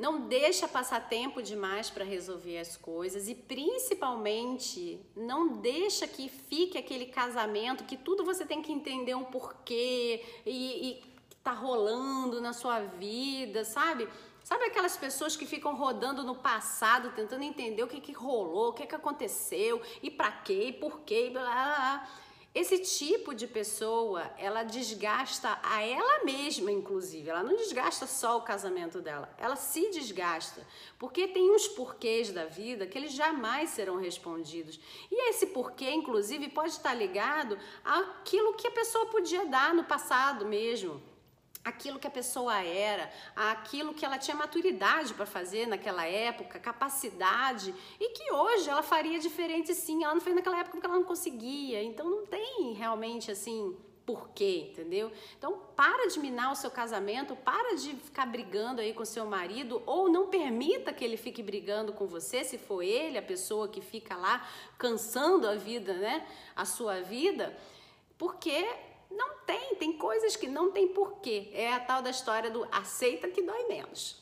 Não deixa passar tempo demais para resolver as coisas e principalmente não deixa que fique aquele casamento que tudo você tem que entender um porquê e, e tá rolando na sua vida, sabe? Sabe aquelas pessoas que ficam rodando no passado, tentando entender o que, que rolou, o que, que aconteceu, e para quê, e por quê, blá, blá, blá. Esse tipo de pessoa, ela desgasta a ela mesma, inclusive. Ela não desgasta só o casamento dela, ela se desgasta. Porque tem uns porquês da vida que eles jamais serão respondidos. E esse porquê, inclusive, pode estar ligado àquilo que a pessoa podia dar no passado mesmo aquilo que a pessoa era, aquilo que ela tinha maturidade para fazer naquela época, capacidade, e que hoje ela faria diferente sim. Ela não fez naquela época porque ela não conseguia. Então não tem realmente assim porquê, entendeu? Então para de minar o seu casamento, para de ficar brigando aí com seu marido ou não permita que ele fique brigando com você, se for ele a pessoa que fica lá cansando a vida, né? A sua vida, porque não tem, tem coisas que não tem porquê. É a tal da história do aceita que dói menos.